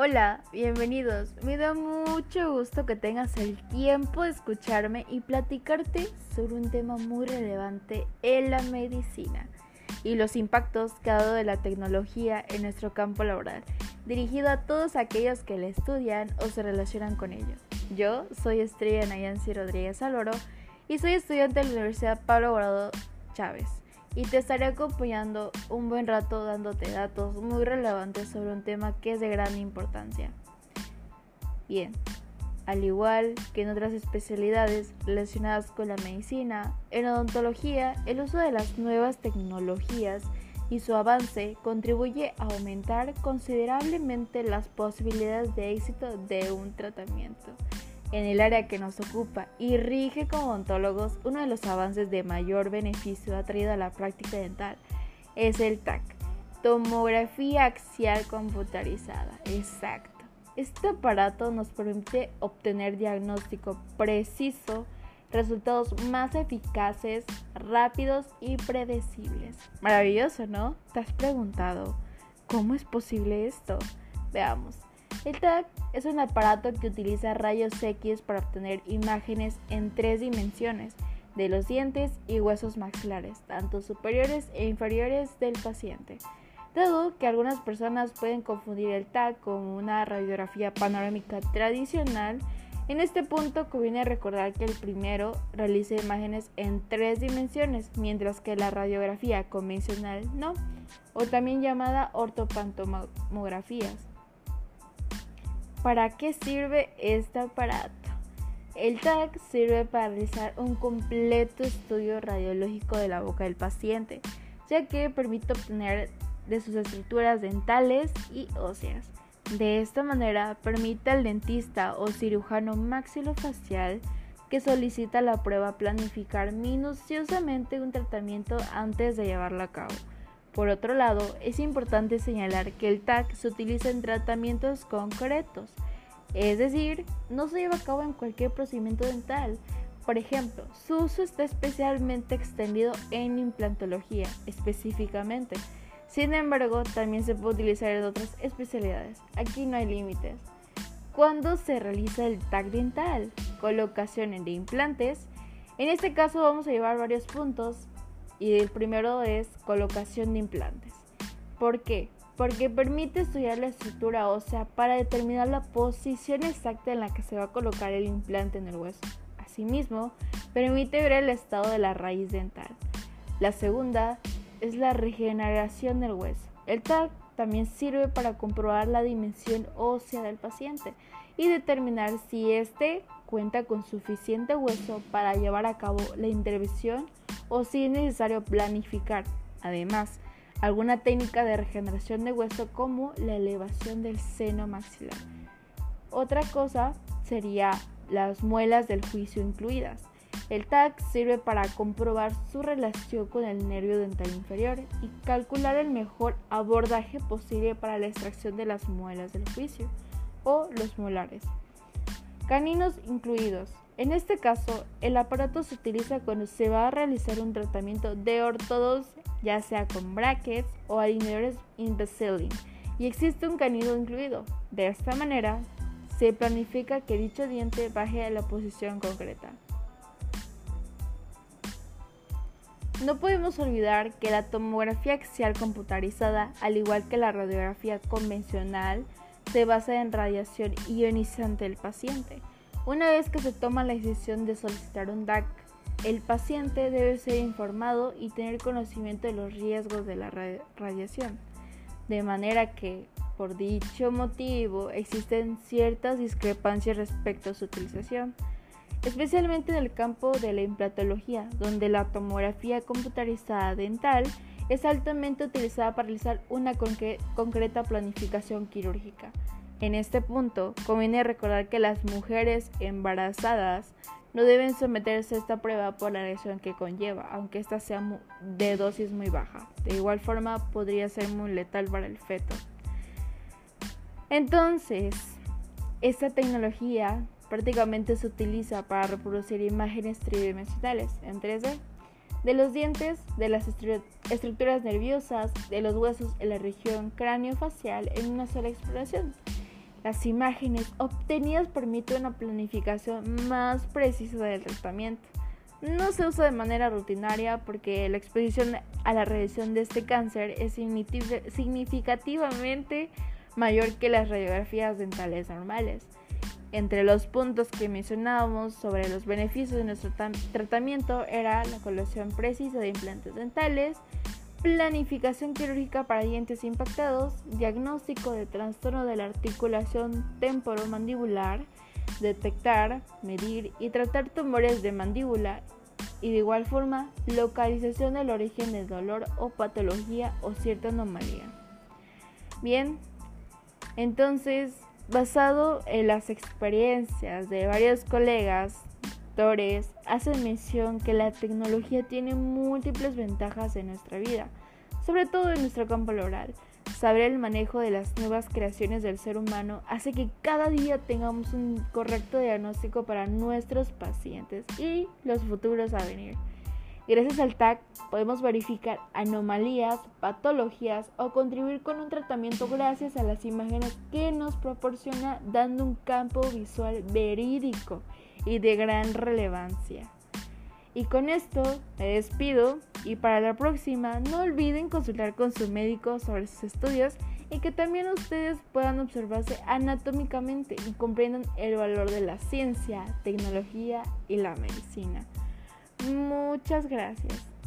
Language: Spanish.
Hola, bienvenidos. Me da mucho gusto que tengas el tiempo de escucharme y platicarte sobre un tema muy relevante en la medicina y los impactos que ha dado de la tecnología en nuestro campo laboral, dirigido a todos aquellos que la estudian o se relacionan con ello. Yo soy Estrella Nayansi Rodríguez Aloro y soy estudiante de la Universidad Pablo Borado Chávez y te estaré acompañando un buen rato dándote datos muy relevantes sobre un tema que es de gran importancia. Bien, al igual que en otras especialidades relacionadas con la medicina, en odontología el uso de las nuevas tecnologías y su avance contribuye a aumentar considerablemente las posibilidades de éxito de un tratamiento en el área que nos ocupa y rige como odontólogos, uno de los avances de mayor beneficio atraído a la práctica dental es el TAC, tomografía axial computarizada. Exacto. Este aparato nos permite obtener diagnóstico preciso, resultados más eficaces, rápidos y predecibles. Maravilloso, ¿no? ¿Te has preguntado cómo es posible esto? Veamos. El TAC es un aparato que utiliza rayos X para obtener imágenes en tres dimensiones de los dientes y huesos maxilares, tanto superiores e inferiores del paciente. Dado que algunas personas pueden confundir el TAC con una radiografía panorámica tradicional, en este punto conviene recordar que el primero realiza imágenes en tres dimensiones, mientras que la radiografía convencional no, o también llamada ortopantomografías. ¿Para qué sirve este aparato? El TAC sirve para realizar un completo estudio radiológico de la boca del paciente, ya que permite obtener de sus estructuras dentales y óseas. De esta manera permite al dentista o cirujano maxilofacial que solicita la prueba planificar minuciosamente un tratamiento antes de llevarlo a cabo. Por otro lado, es importante señalar que el TAC se utiliza en tratamientos concretos, es decir, no se lleva a cabo en cualquier procedimiento dental. Por ejemplo, su uso está especialmente extendido en implantología, específicamente. Sin embargo, también se puede utilizar en otras especialidades. Aquí no hay límites. ¿Cuándo se realiza el TAC dental? Colocación de implantes. En este caso vamos a llevar varios puntos y el primero es colocación de implantes. ¿Por qué? Porque permite estudiar la estructura ósea para determinar la posición exacta en la que se va a colocar el implante en el hueso. Asimismo, permite ver el estado de la raíz dental. La segunda es la regeneración del hueso. El TAC también sirve para comprobar la dimensión ósea del paciente y determinar si éste cuenta con suficiente hueso para llevar a cabo la intervención o si es necesario planificar, además, alguna técnica de regeneración de hueso como la elevación del seno maxilar. Otra cosa sería las muelas del juicio incluidas. El TAC sirve para comprobar su relación con el nervio dental inferior y calcular el mejor abordaje posible para la extracción de las muelas del juicio o los molares. Caninos incluidos. En este caso, el aparato se utiliza cuando se va a realizar un tratamiento de ortodoncia, ya sea con brackets o alineadores Invisalign, y existe un canino incluido. De esta manera, se planifica que dicho diente baje a la posición concreta. No podemos olvidar que la tomografía axial computarizada, al igual que la radiografía convencional, se basa en radiación ionizante del paciente. Una vez que se toma la decisión de solicitar un DAC, el paciente debe ser informado y tener conocimiento de los riesgos de la radiación, de manera que, por dicho motivo, existen ciertas discrepancias respecto a su utilización, especialmente en el campo de la implantología, donde la tomografía computarizada dental es altamente utilizada para realizar una concreta planificación quirúrgica. En este punto, conviene recordar que las mujeres embarazadas no deben someterse a esta prueba por la lesión que conlleva, aunque ésta sea de dosis muy baja. De igual forma, podría ser muy letal para el feto. Entonces, esta tecnología prácticamente se utiliza para reproducir imágenes tridimensionales en 3D de los dientes, de las estructuras nerviosas, de los huesos en la región cráneo-facial en una sola exploración. Las imágenes obtenidas permiten una planificación más precisa del tratamiento. No se usa de manera rutinaria porque la exposición a la radiación de este cáncer es significativamente mayor que las radiografías dentales normales. Entre los puntos que mencionábamos sobre los beneficios de nuestro tratamiento era la colocación precisa de implantes dentales, planificación quirúrgica para dientes impactados, diagnóstico de trastorno de la articulación temporomandibular, detectar, medir y tratar tumores de mandíbula y de igual forma localización del origen del dolor o patología o cierta anomalía. Bien, entonces basado en las experiencias de varios colegas, doctores, hacen mención que la tecnología tiene múltiples ventajas en nuestra vida, sobre todo en nuestro campo laboral. Saber el manejo de las nuevas creaciones del ser humano hace que cada día tengamos un correcto diagnóstico para nuestros pacientes y los futuros a venir. Gracias al TAC podemos verificar anomalías, patologías o contribuir con un tratamiento gracias a las imágenes que nos proporciona dando un campo visual verídico y de gran relevancia. Y con esto me despido y para la próxima no olviden consultar con su médico sobre sus estudios y que también ustedes puedan observarse anatómicamente y comprendan el valor de la ciencia, tecnología y la medicina. Muchas gracias.